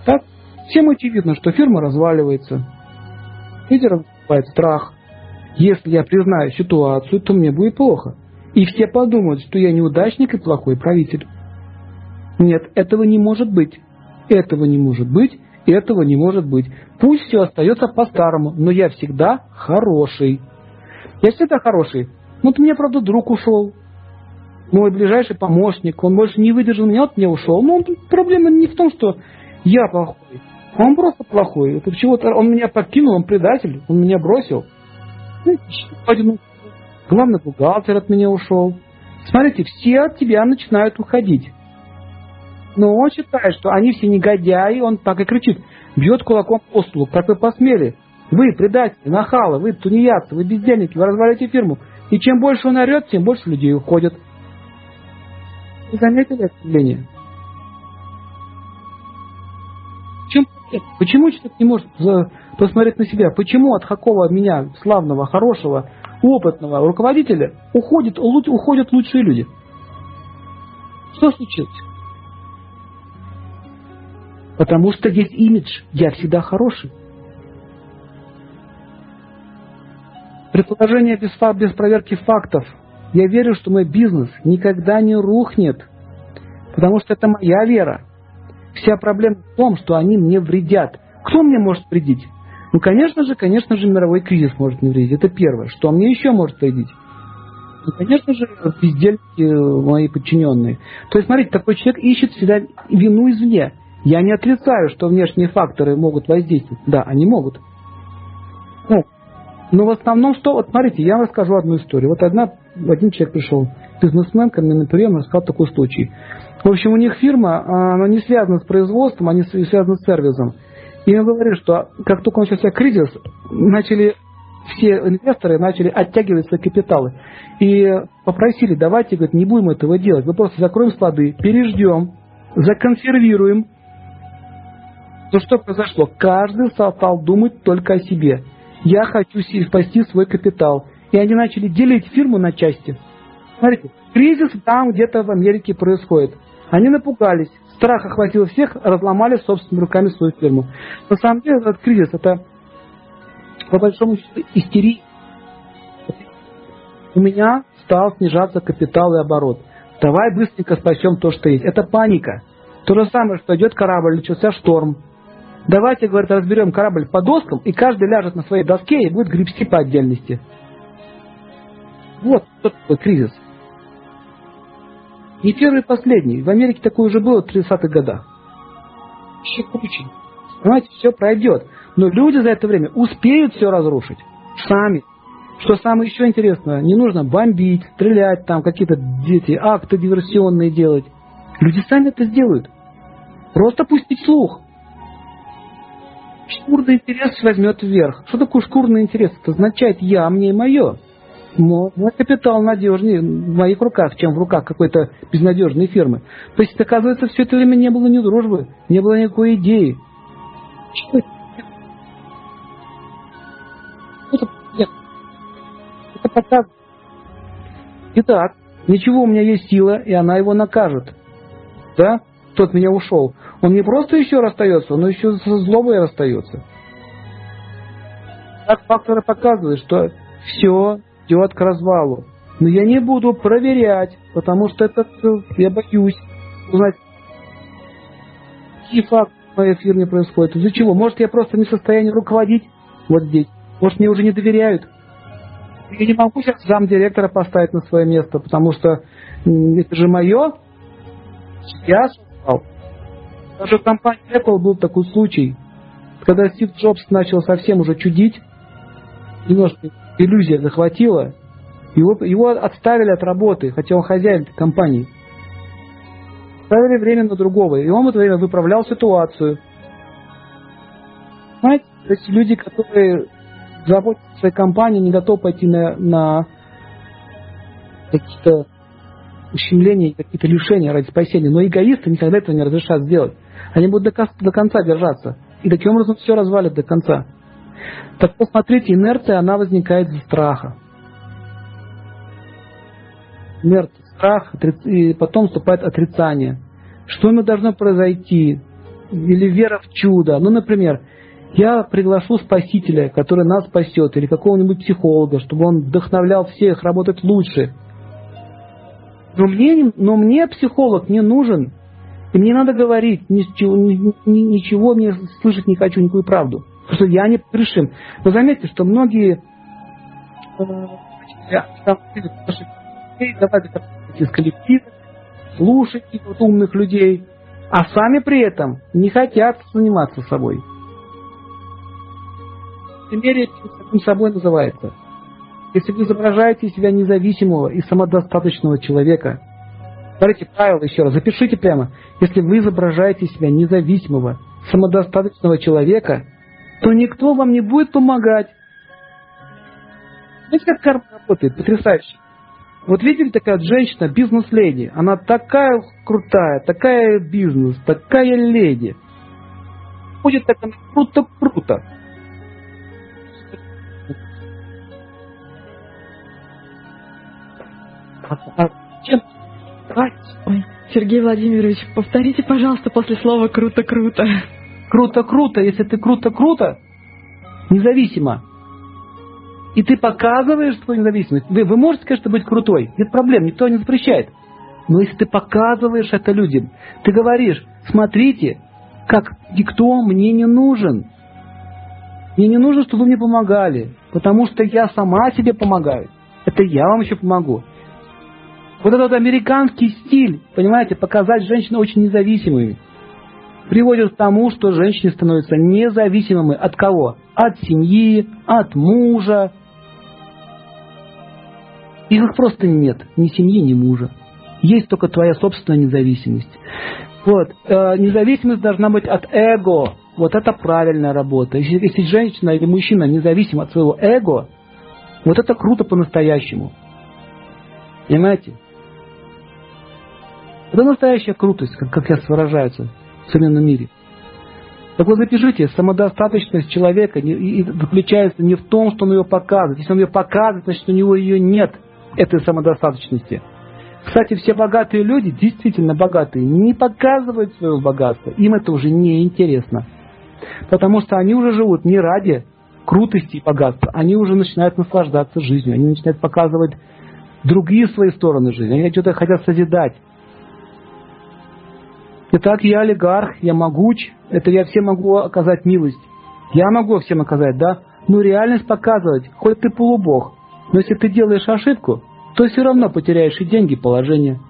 Speaker 1: так? Всем очевидно, что фирма разваливается. Лидером наступает страх. Если я признаю ситуацию, то мне будет плохо. И все подумают, что я неудачник и плохой правитель. Нет, этого не может быть. Этого не может быть. Этого не может быть. Пусть все остается по-старому, но я всегда хороший. Я всегда хороший. Ну, вот у меня, правда, друг ушел. Мой ближайший помощник. Он больше не выдержал меня, вот мне ушел. Но он, проблема не в том, что я плохой. Он просто плохой. Это чего-то он меня покинул, он предатель, он меня бросил. Ну, главный бухгалтер от меня ушел. Смотрите, все от тебя начинают уходить. Но он считает, что они все негодяи, он так и кричит, бьет кулаком по столу, как вы посмели. Вы предатели, нахалы, вы тунеядцы, вы бездельники, вы развалите фирму. И чем больше он орет, тем больше людей уходят. Вы заметили это явление? Чем, почему человек не может посмотреть на себя? Почему от какого меня, славного, хорошего, опытного руководителя, уходят, уходят лучшие люди? Что случилось? Потому что есть имидж «я всегда хороший». Предположение без, без проверки фактов. Я верю, что мой бизнес никогда не рухнет, потому что это моя вера. Вся проблема в том, что они мне вредят. Кто мне может вредить? Ну, конечно же, конечно же, мировой кризис может мне вредить. Это первое. Что мне еще может вредить? Ну, конечно же, бездельники э, мои подчиненные. То есть, смотрите, такой человек ищет всегда вину извне. Я не отрицаю, что внешние факторы могут воздействовать. Да, они могут. Ну, но в основном что? Вот смотрите, я расскажу одну историю. Вот одна, один человек пришел, бизнесмен ко мне на прием, рассказал такой случай. В общем, у них фирма, а, она не связана с производством, они связаны с сервисом. И он говорит, что как только начался кризис, начали все инвесторы начали оттягивать свои капиталы. И попросили, давайте, говорит, не будем этого делать. Мы просто закроем склады, переждем, законсервируем. Но что произошло? Каждый стал думать только о себе. Я хочу спасти свой капитал. И они начали делить фирму на части. Смотрите, кризис там где-то в Америке происходит. Они напугались, страх охватил всех, разломали собственными руками свою фирму. На самом деле этот кризис это по большому счету истерия. У меня стал снижаться капитал и оборот. Давай быстренько спасем то, что есть. Это паника. То же самое, что идет корабль, начался шторм. Давайте, говорит, разберем корабль по доскам, и каждый ляжет на своей доске и будет гребсти по отдельности. Вот тот такой кризис. Не первый и последний. В Америке такое уже было в 30-х годах. Еще круче. Понимаете, все пройдет. Но люди за это время успеют все разрушить. Сами. Что самое еще интересное, не нужно бомбить, стрелять, там какие-то дети, акты диверсионные делать. Люди сами это сделают. Просто пустить слух. Шкурный интерес возьмет вверх. Что такое шкурный интерес? Это означает я, мне и мое. Мой капитал надежнее в моих руках, чем в руках какой-то безнадежной фирмы. То есть, оказывается, все это время не было ни дружбы, не было никакой идеи. Что это? Это, показывает. Итак, ничего, у меня есть сила, и она его накажет. Да? Тот меня ушел. Он не просто еще расстается, он еще со злобой расстается. Так факторы показывают, что все идет к развалу. Но я не буду проверять, потому что это я боюсь узнать, какие факты в моей фирме происходят. Из-за чего? Может, я просто не в состоянии руководить вот здесь. Может, мне уже не доверяют. Я не могу сейчас замдиректора поставить на свое место, потому что это же мое. Я создал. Даже в компании Apple был такой случай, когда Стив Джобс начал совсем уже чудить, немножко иллюзия захватила, его, его отставили от работы, хотя он хозяин компании. Ставили время на другого, и он в это время выправлял ситуацию. Знаете, то есть люди, которые заботятся о своей компании, не готовы пойти на, на какие-то ущемления, какие-то лишения ради спасения. Но эгоисты никогда этого не разрешат сделать. Они будут до, до конца держаться. И таким образом все развалит до конца. Так посмотрите, инерция, она возникает из страха. Инерция, страх, и потом вступает отрицание. Что ему должно произойти? Или вера в чудо. Ну, например, я приглашу спасителя, который нас спасет, или какого-нибудь психолога, чтобы он вдохновлял всех работать лучше. Но мне, но мне психолог не нужен. И мне надо говорить, ничего, ничего мне слышать не хочу, никакую правду. Что я не пришим. Вы заметите, что многие э, давайте из коллектива, слушайте вот умных людей, а сами при этом не хотят заниматься собой. Примере самим собой называется. Если вы изображаете себя независимого и самодостаточного человека, смотрите правило еще раз, запишите прямо. Если вы изображаете себя независимого, самодостаточного человека, то никто вам не будет помогать. Знаете, как карма работает? Потрясающе. Вот видели такая женщина, бизнес-леди. Она такая крутая, такая бизнес, такая леди. Будет так круто-круто.
Speaker 2: Сергей Владимирович, повторите, пожалуйста, после слова «круто-круто».
Speaker 1: Круто-круто, если ты круто-круто, независимо, и ты показываешь свою независимость. Вы, вы можете, конечно, быть крутой, нет проблем, никто не запрещает. Но если ты показываешь это людям, ты говоришь, смотрите, как никто мне не нужен. Мне не нужно, чтобы вы мне помогали, потому что я сама себе помогаю. Это я вам еще помогу. Вот этот американский стиль, понимаете, показать женщин очень независимыми, приводит к тому, что женщины становятся независимыми от кого? От семьи, от мужа. Их просто нет, ни семьи, ни мужа. Есть только твоя собственная независимость. Вот. Э, независимость должна быть от эго. Вот это правильная работа. Если, если женщина или мужчина независим от своего эго, вот это круто по-настоящему. Понимаете? Это настоящая крутость, как, как сейчас выражаются в современном мире. Так вот запишите, самодостаточность человека заключается не в том, что он ее показывает. Если он ее показывает, значит у него ее нет, этой самодостаточности. Кстати, все богатые люди, действительно богатые, не показывают своего богатства. Им это уже не интересно. Потому что они уже живут не ради крутости и богатства. Они уже начинают наслаждаться жизнью. Они начинают показывать другие свои стороны жизни. Они что-то хотят созидать. Итак, я олигарх, я могуч, это я всем могу оказать милость. Я могу всем оказать, да? Но реальность показывать, хоть ты полубог, но если ты делаешь ошибку, то все равно потеряешь и деньги, и положение.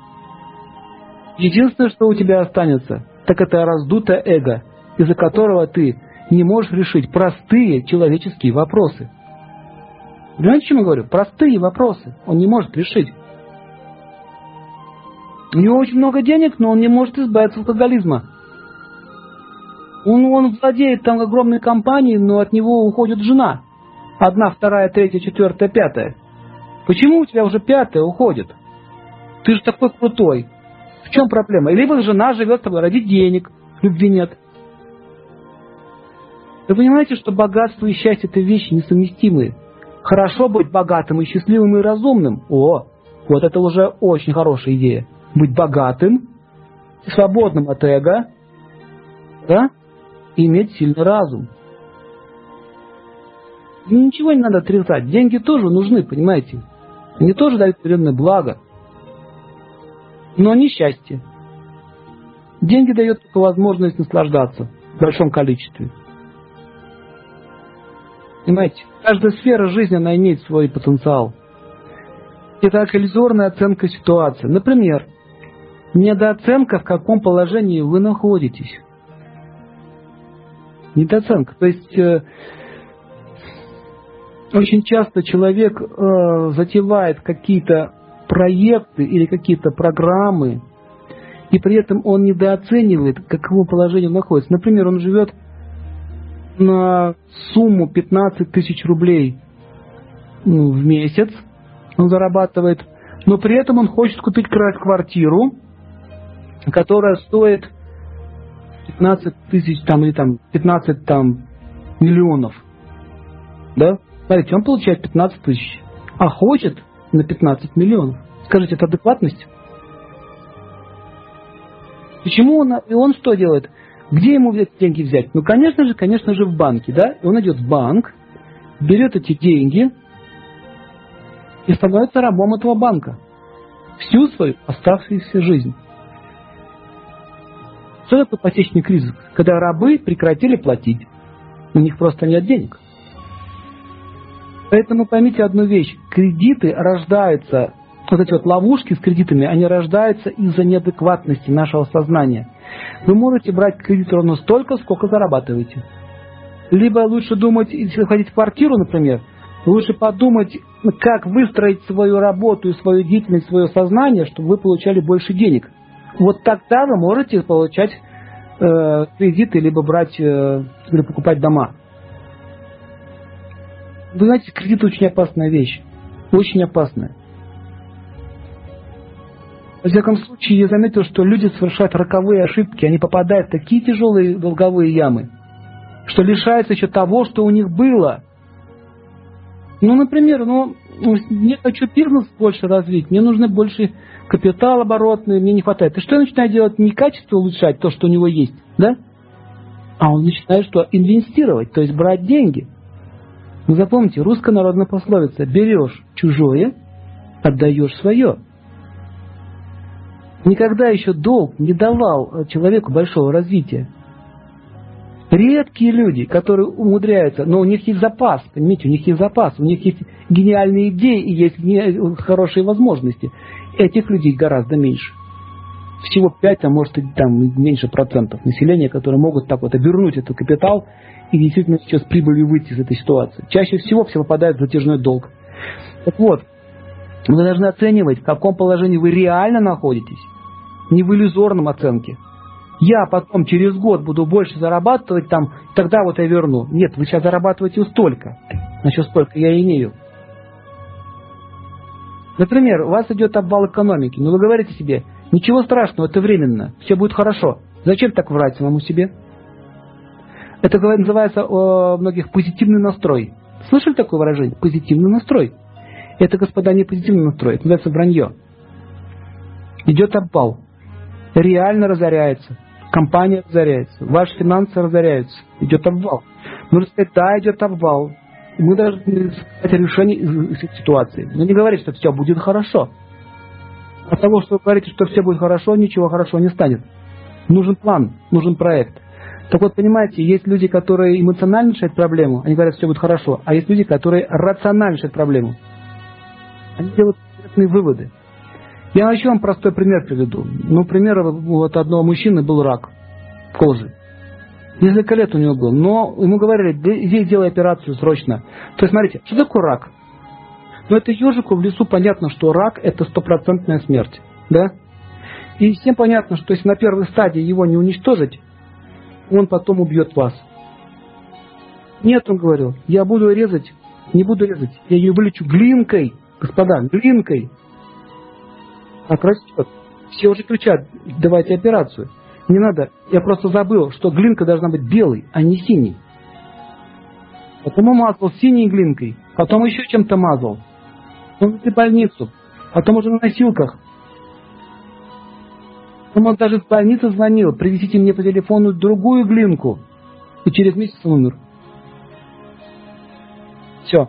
Speaker 1: Единственное, что у тебя останется, так это раздутое эго, из-за которого ты не можешь решить простые человеческие вопросы. Понимаете, о чем я говорю? Простые вопросы он не может решить. У него очень много денег, но он не может избавиться от алкоголизма. Он, он владеет там огромной компанией, но от него уходит жена. Одна, вторая, третья, четвертая, пятая. Почему у тебя уже пятая уходит? Ты же такой крутой. В чем проблема? Либо жена живет с тобой ради денег, любви нет. Вы понимаете, что богатство и счастье это вещи несовместимые. Хорошо быть богатым и счастливым и разумным. О, вот это уже очень хорошая идея быть богатым, свободным от эго, да, и иметь сильный разум. И ничего не надо отрицать. Деньги тоже нужны, понимаете? Они тоже дают определенное благо. Но не счастье. Деньги дают только возможность наслаждаться в большом количестве. Понимаете? Каждая сфера жизни, она имеет свой потенциал. Это иллюзорная оценка ситуации. Например, недооценка, в каком положении вы находитесь. Недооценка. То есть э, очень часто человек э, затевает какие-то проекты или какие-то программы, и при этом он недооценивает, в каком положении он находится. Например, он живет на сумму 15 тысяч рублей в месяц, он зарабатывает, но при этом он хочет купить квартиру, которая стоит 15 тысяч там или там 15 там миллионов. Да? Смотрите, он получает 15 тысяч, а хочет на 15 миллионов. Скажите, это адекватность? Почему он, и он что делает? Где ему эти деньги взять? Ну, конечно же, конечно же, в банке, да? И он идет в банк, берет эти деньги и становится рабом этого банка всю свою оставшуюся жизнь. Что такое ипотечный кризис? Когда рабы прекратили платить. У них просто нет денег. Поэтому поймите одну вещь. Кредиты рождаются, вот эти вот ловушки с кредитами, они рождаются из-за неадекватности нашего сознания. Вы можете брать кредит ровно столько, сколько зарабатываете. Либо лучше думать, если хотите в квартиру, например, лучше подумать, как выстроить свою работу и свою деятельность, свое сознание, чтобы вы получали больше денег. Вот тогда вы можете получать э, кредиты, либо брать, э, покупать дома. Вы знаете, кредит очень опасная вещь. Очень опасная. Во всяком случае, я заметил, что люди совершают роковые ошибки. Они попадают в такие тяжелые долговые ямы, что лишаются еще того, что у них было. Ну, например, ну, не хочу бизнес больше развить, мне нужно больше капитал оборотный, мне не хватает. И что я начинаю делать? Не качество улучшать, то, что у него есть, да? А он начинает что? Инвестировать, то есть брать деньги. Вы запомните, русская народная пословица «берешь чужое, отдаешь свое». Никогда еще долг не давал человеку большого развития. Редкие люди, которые умудряются, но у них есть запас, понимаете, у них есть запас, у них есть гениальные идеи и есть хорошие возможности. Этих людей гораздо меньше. Всего 5, а может и там меньше процентов населения, которые могут так вот обернуть этот капитал и действительно сейчас прибылью выйти из этой ситуации. Чаще всего все попадают в затяжной долг. Так вот, вы должны оценивать, в каком положении вы реально находитесь, не в иллюзорном оценке. Я потом через год буду больше зарабатывать там, тогда вот я верну. Нет, вы сейчас зарабатываете столько. Значит, столько я имею. Например, у вас идет обвал экономики, но вы говорите себе, ничего страшного, это временно, все будет хорошо. Зачем так врать самому себе? Это называется у многих позитивный настрой. Слышали такое выражение? Позитивный настрой. Это, господа, не позитивный настрой, это называется вранье. Идет обвал. Реально разоряется. Компания разоряется. Ваши финансы разоряются. Идет обвал. Нужно сказать, да, идет обвал. Мы должны искать решение из этой ситуации. Но не говорить, что все будет хорошо. От того, что вы говорите, что все будет хорошо, ничего хорошо не станет. Нужен план, нужен проект. Так вот, понимаете, есть люди, которые эмоционально решают проблему, они говорят, все будет хорошо, а есть люди, которые рационально решают проблему. Они делают конкретные выводы. Я еще вам простой пример приведу. Ну, пример вот одного мужчины был рак кожи. Несколько лет у него был, но ему говорили, иди делай операцию срочно. То есть, смотрите, что такое рак? Ну, это ежику в лесу понятно, что рак – это стопроцентная смерть, да? И всем понятно, что если на первой стадии его не уничтожить, он потом убьет вас. Нет, он говорил, я буду резать, не буду резать, я ее вылечу глинкой, господа, глинкой. Так растет. Все уже кричат, давайте операцию. Не надо, я просто забыл, что глинка должна быть белой, а не синей. Потом мазал синей глинкой, потом еще чем-то мазал. Он в больницу, потом уже на носилках. Он даже в больницу звонил, привезите мне по телефону другую глинку. И через месяц он умер. Все.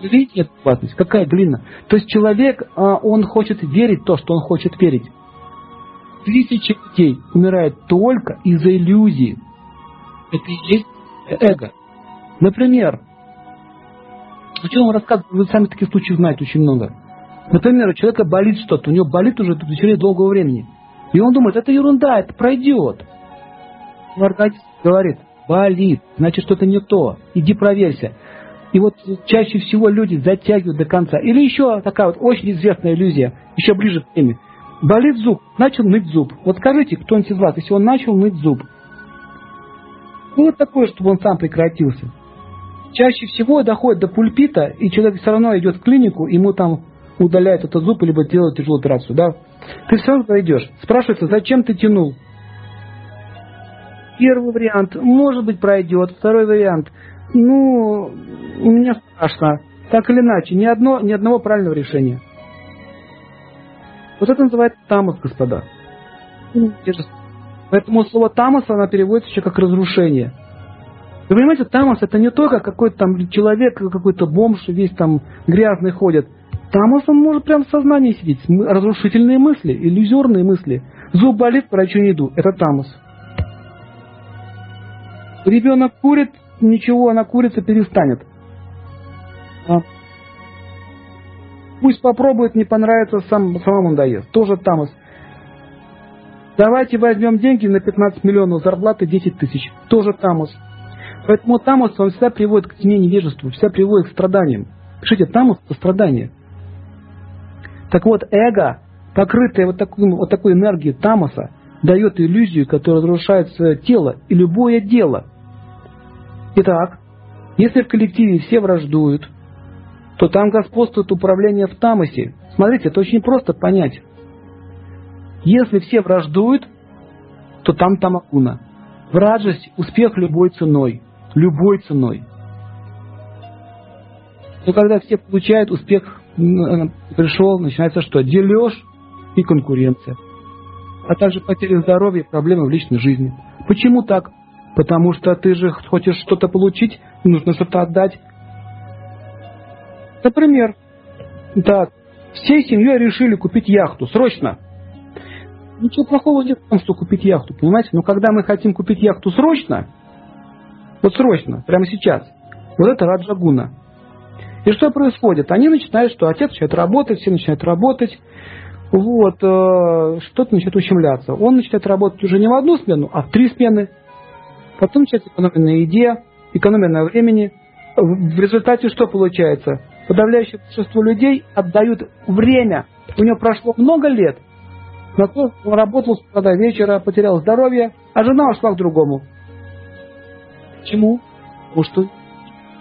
Speaker 1: Видите эту опасность? Какая глина? То есть человек, а, он хочет верить то, что он хочет верить. Тысячи людей умирают только из-за иллюзии. Это и есть эго. Например, о чем вам рассказываю, вы сами таких случаев знаете очень много. Например, у человека болит что-то, у него болит уже в течение долгого времени. И он думает, это ерунда, это пройдет. Но организм говорит, болит, значит что-то не то, иди проверься. И вот чаще всего люди затягивают до конца. Или еще такая вот очень известная иллюзия, еще ближе к теме. Болит зуб, начал ныть зуб. Вот скажите, кто-нибудь из вас, если он начал ныть зуб, ну вот такое, чтобы он сам прекратился. Чаще всего доходит до пульпита, и человек все равно идет в клинику, ему там удаляют этот зуб, либо делают тяжелую операцию, да? Ты все равно пройдешь. Спрашивается, зачем ты тянул? Первый вариант, может быть, пройдет. Второй вариант, ну, у меня страшно. Так или иначе, ни, одно, ни одного правильного решения. Вот это называется тамос, господа. Поэтому слово тамос, она переводится еще как разрушение. Вы понимаете, тамос это не только какой-то там человек, какой-то бомж, весь там грязный ходит. Тамос он может прям в сознании сидеть. Разрушительные мысли, иллюзорные мысли. Зуб болит, врачу не иду. Это тамос. Ребенок курит, ничего, она курица перестанет. А? Пусть попробует, не понравится, сам, самому даст. Тоже тамос. Давайте возьмем деньги на 15 миллионов зарплаты 10 тысяч. Тоже тамос. Поэтому тамос, он всегда приводит к тьме невежеству, всегда приводит к страданиям. Пишите, тамос – это страдание. Так вот, эго, покрытое вот такой, вот такой энергией тамоса, дает иллюзию, которая разрушает тело и любое дело. Итак, если в коллективе все враждуют, то там господствует управление в тамосе. Смотрите, это очень просто понять. Если все враждуют, то там тамакуна. Вражесть – успех любой ценой. Любой ценой. Но когда все получают успех, пришел, начинается что? Дележ и конкуренция. А также потеря здоровья и проблемы в личной жизни. Почему так? Потому что ты же хочешь что-то получить, нужно что-то отдать. Например, да, всей семьей решили купить яхту. Срочно. Ничего плохого нет в том, что купить яхту, понимаете? Но когда мы хотим купить яхту срочно, вот срочно, прямо сейчас, вот это раджагуна. И что происходит? Они начинают, что отец начинает работать, все начинают работать, вот, э, что-то начинает ущемляться. Он начинает работать уже не в одну смену, а в три смены. Потом начинается экономия на еде, экономия на времени. В результате что получается? Подавляющее большинство людей отдают время. У него прошло много лет, на то он работал с утра до вечера, потерял здоровье, а жена ушла к другому. Почему? Потому что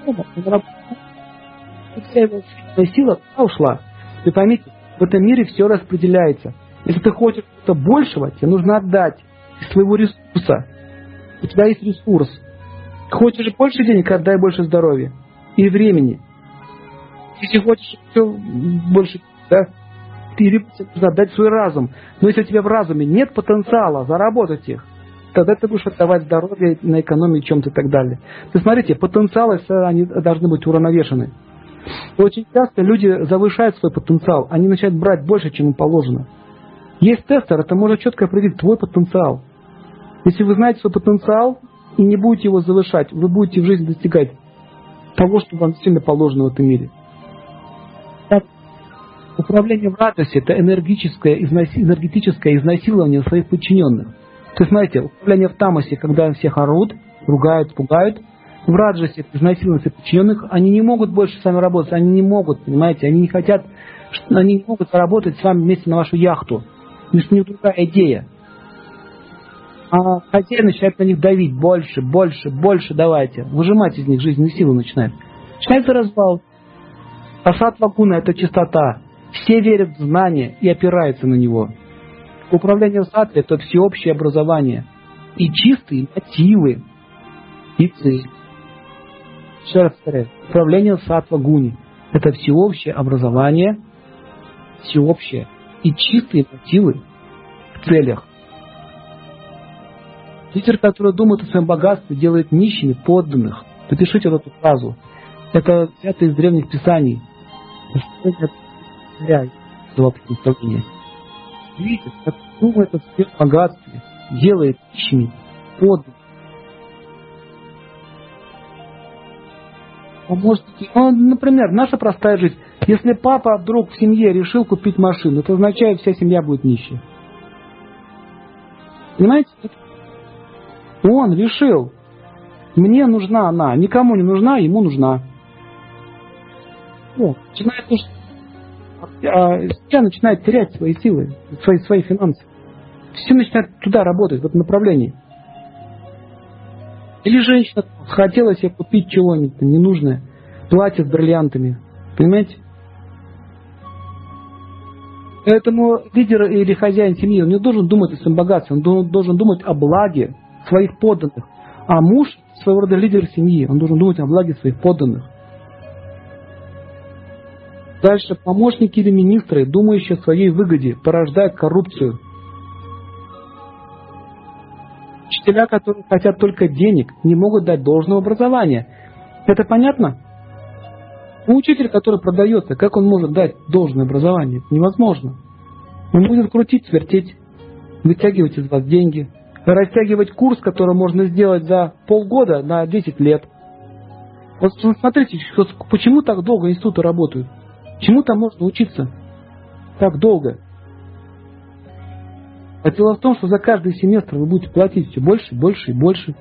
Speaker 1: он работал. Вся его сила ушла. Вы поймите, в этом мире все распределяется. Если ты хочешь что-то большего, тебе нужно отдать из своего ресурса. У тебя есть ресурс. Хочешь больше денег, отдай больше здоровья и времени. Если хочешь все больше, да, ты нужно отдать свой разум. Но если у тебя в разуме нет потенциала заработать их, тогда ты будешь отдавать здоровье на экономии чем-то и так далее. То смотрите, потенциалы они должны быть уравновешены. Очень часто люди завышают свой потенциал, они начинают брать больше, чем им положено. Есть тестер, это может четко определить твой потенциал. Если вы знаете свой потенциал и не будете его завышать, вы будете в жизни достигать того, что вам сильно положено в этом мире. Управление в радости – это энергическое, энергетическое изнасилование своих подчиненных. То есть, смотрите, управление в тамосе, когда всех орут, ругают, пугают – в раджасе, изнасиловать подчиненных, они не могут больше с вами работать, они не могут, понимаете, они не хотят, они не могут заработать с вами вместе на вашу яхту. У них другая идея. А хозяин начинает на них давить больше, больше, больше давайте. Выжимать из них жизненные силы начинает. Начинается развал. А сатва это чистота. Все верят в знание и опираются на него. Управление в сатве – это всеобщее образование. И чистые мотивы, и цель. Еще раз повторяю. Управление сатва гуни. Это всеобщее образование, всеобщее и чистые мотивы в целях. Лидер, который думает о своем богатстве, делает нищими подданных. Запишите вот эту фразу. Это взято из древних писаний. Видите, как думает о своем богатстве, делает нищими подданных. помощники. Ну, например, наша простая жизнь. Если папа вдруг в семье решил купить машину, это означает, вся семья будет нищей. Понимаете? Он решил, мне нужна она, никому не нужна, ему нужна. О, начинает, а, семья начинает терять свои силы, свои, свои финансы. Все начинает туда работать, в этом направлении. Или женщина хотела себе купить чего-нибудь ненужное, платье с бриллиантами. Понимаете? Поэтому лидер или хозяин семьи, он не должен думать о своем богатстве, он должен думать о благе своих подданных. А муж, своего рода лидер семьи, он должен думать о благе своих подданных. Дальше помощники или министры, думающие о своей выгоде, порождают коррупцию. Учителя, которые хотят только денег, не могут дать должного образования. Это понятно? Учитель, который продается, как он может дать должное образование? Невозможно. Он будет крутить, вертеть, вытягивать из вас деньги, растягивать курс, который можно сделать за полгода на 10 лет. Вот смотрите, почему так долго институты работают? Чему там можно учиться так долго? А дело в том, что за каждый семестр вы будете платить все больше, больше и больше.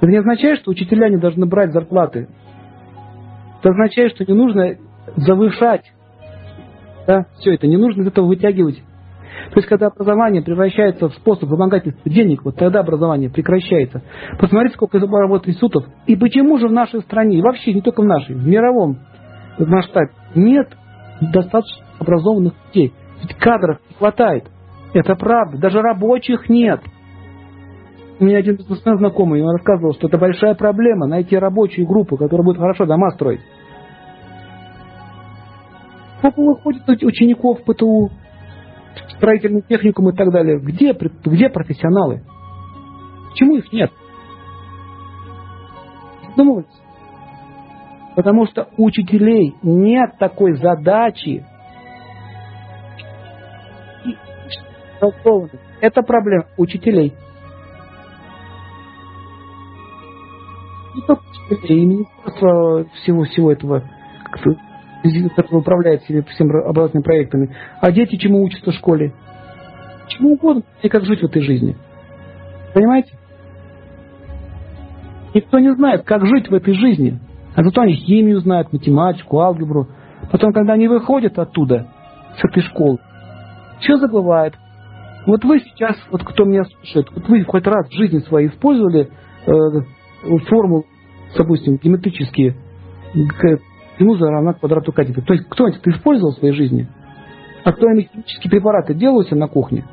Speaker 1: Это не означает, что учителя не должны брать зарплаты. Это означает, что не нужно завышать. Да? Все это не нужно из этого вытягивать. То есть, когда образование превращается в способ вымогательства денег, вот тогда образование прекращается. Посмотрите, сколько работает институтов. И почему же в нашей стране, и вообще не только в нашей, в мировом масштабе, нет достаточно образованных людей. Ведь кадров не хватает. Это правда. Даже рабочих нет. У меня один бизнесмен знакомый, он рассказывал, что это большая проблема найти рабочую группу, которая будет хорошо дома строить. Сколько выходит учеников ПТУ, строительный техникум и так далее? Где, где профессионалы? Почему их нет? Задумывайтесь. Потому что у учителей нет такой задачи. Это проблема учителей. Не только учителей, и министерство всего, всего этого, который управляет всеми, всеми образовательными проектами. А дети чему учатся в школе? Чему угодно, и как жить в этой жизни. Понимаете? Никто не знает, как жить в этой жизни. А зато они химию знают, математику, алгебру. Потом, когда они выходят оттуда, с этой школы, все забывают. Вот вы сейчас, вот кто меня слушает, вот вы хоть раз в жизни своей использовали э, формулу, допустим, геометрические, генуза равна квадрату катета. То есть кто-нибудь это использовал в своей жизни? А кто-нибудь химические препараты делал себе на кухне?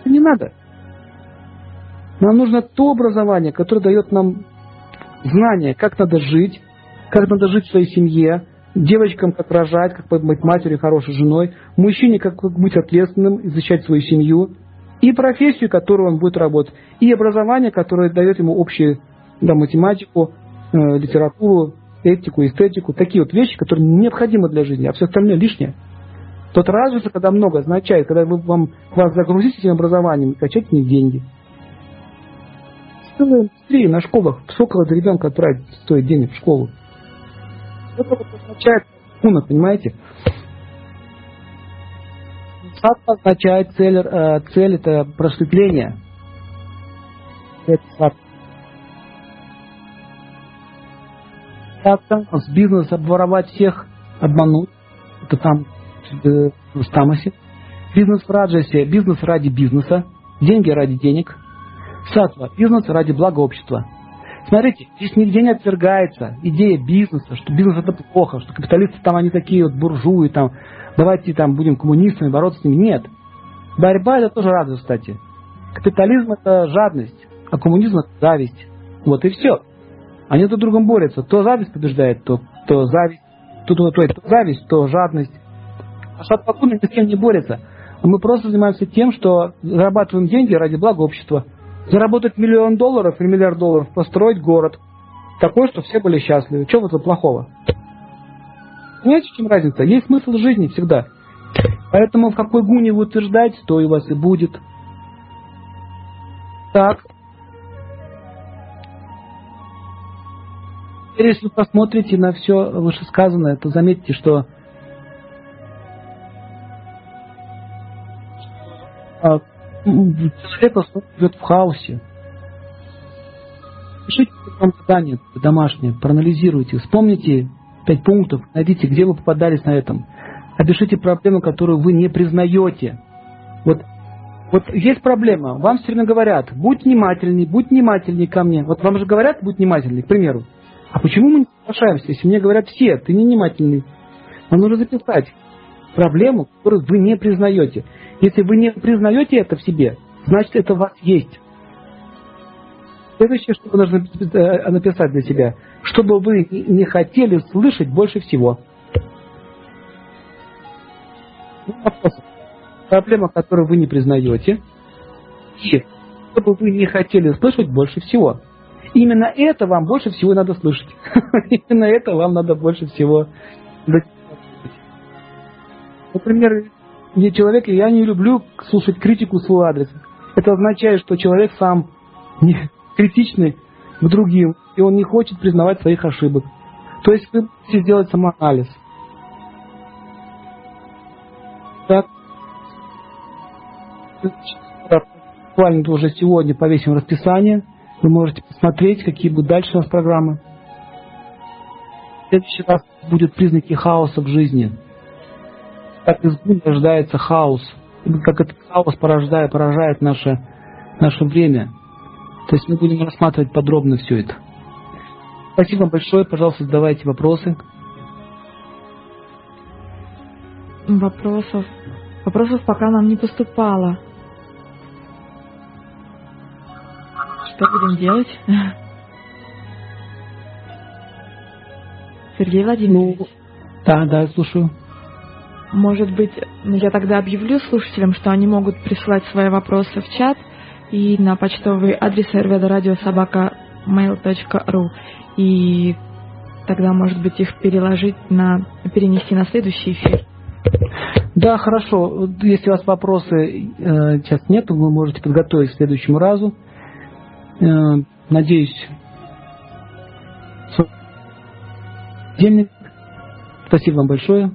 Speaker 1: Это не надо. Нам нужно то образование, которое дает нам знание, как надо жить, как надо жить в своей семье, девочкам как рожать, как быть матерью, хорошей женой, мужчине как быть ответственным, защищать свою семью, и профессию, которую он будет работать, и образование, которое дает ему общую да, математику, литературу, этику, эстетику, такие вот вещи, которые необходимы для жизни, а все остальное лишнее. Тот разница, когда много, означает, когда вы, вам, вас загрузить этим образованием, качать не деньги – целая индустрия на школах. Сколько для ребенка отправить стоит денег в школу? Это вот означает куна, понимаете? Сатва означает цель, э, цель это просветление. Это сатва. Сатва, с бизнес обворовать всех, обмануть. Это там э, в тамасе. Бизнес в раджасе, бизнес ради бизнеса, деньги ради денег – Сатва – бизнес ради блага общества. Смотрите, здесь нигде не отвергается идея бизнеса, что бизнес это плохо, что капиталисты там они такие вот буржуи, там, давайте там будем коммунистами бороться с ними. Нет. Борьба это тоже радость, кстати. Капитализм это жадность, а коммунизм это зависть. Вот и все. Они друг с другом борются. То зависть побеждает, то, то зависть, то, то, то, то зависть, то жадность. А Шатпакуна ни с кем не борется. Мы просто занимаемся тем, что зарабатываем деньги ради блага общества – Заработать миллион долларов или миллиард долларов, построить город. Такой, что все были счастливы. Чего в этом плохого? Понимаете, в чем разница? Есть смысл жизни всегда. Поэтому в какой гуне вы утверждаете, то и у вас и будет. Так. Теперь, если вы посмотрите на все вышесказанное, то заметьте, что а, человек живет в хаосе. Пишите вам задание домашнее, проанализируйте, вспомните пять пунктов, найдите, где вы попадались на этом. Опишите проблему, которую вы не признаете. Вот, вот есть проблема, вам все время говорят, будь внимательней, будь внимательней ко мне. Вот вам же говорят, будь внимательней, к примеру. А почему мы не соглашаемся, если мне говорят все, ты не внимательный? Вам нужно записать проблему, которую вы не признаете. Если вы не признаете это в себе, значит это у вас есть. Следующее, что вы должны э, написать для себя, чтобы вы не хотели слышать больше всего. Ну, Проблема, которую вы не признаете, и чтобы вы не хотели слышать больше всего. Именно это вам больше всего надо слышать. Именно это вам надо больше всего. Например, не человек, я не люблю слушать критику в свой адрес. Это означает, что человек сам не критичный к другим, и он не хочет признавать своих ошибок. То есть вы можете сделать самоанализ. Так. Буквально уже сегодня повесим расписание. Вы можете посмотреть, какие будут дальше у нас программы. В следующий раз будут признаки хаоса в жизни. Как из бури рождается хаос. Как этот хаос порождает, поражает наше, наше время. То есть мы будем рассматривать подробно все это. Спасибо большое. Пожалуйста, задавайте вопросы.
Speaker 2: Вопросов. Вопросов пока нам не поступало. Что будем делать? Сергей Владимирович. Ну,
Speaker 1: да, да, слушаю.
Speaker 2: Может быть, ну, я тогда объявлю слушателям, что они могут присылать свои вопросы в чат и на почтовый адрес rvdradiosobaka.mail.ru и тогда, может быть, их переложить на, перенести на следующий эфир.
Speaker 1: Да, хорошо. Если у вас вопросы э, сейчас нет, вы можете подготовить к следующему разу. Э, надеюсь, Спасибо вам большое.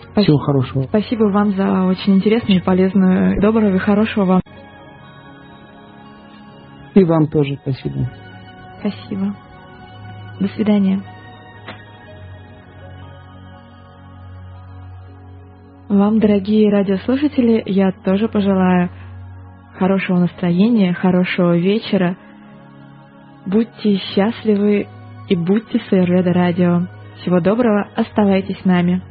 Speaker 1: Спасибо. Всего хорошего.
Speaker 2: Спасибо вам за очень интересную и полезную, доброго и хорошего вам.
Speaker 1: И вам тоже спасибо.
Speaker 2: Спасибо. До свидания. Вам, дорогие радиослушатели, я тоже пожелаю хорошего настроения, хорошего вечера. Будьте счастливы и будьте с Радио. Всего доброго, оставайтесь с нами.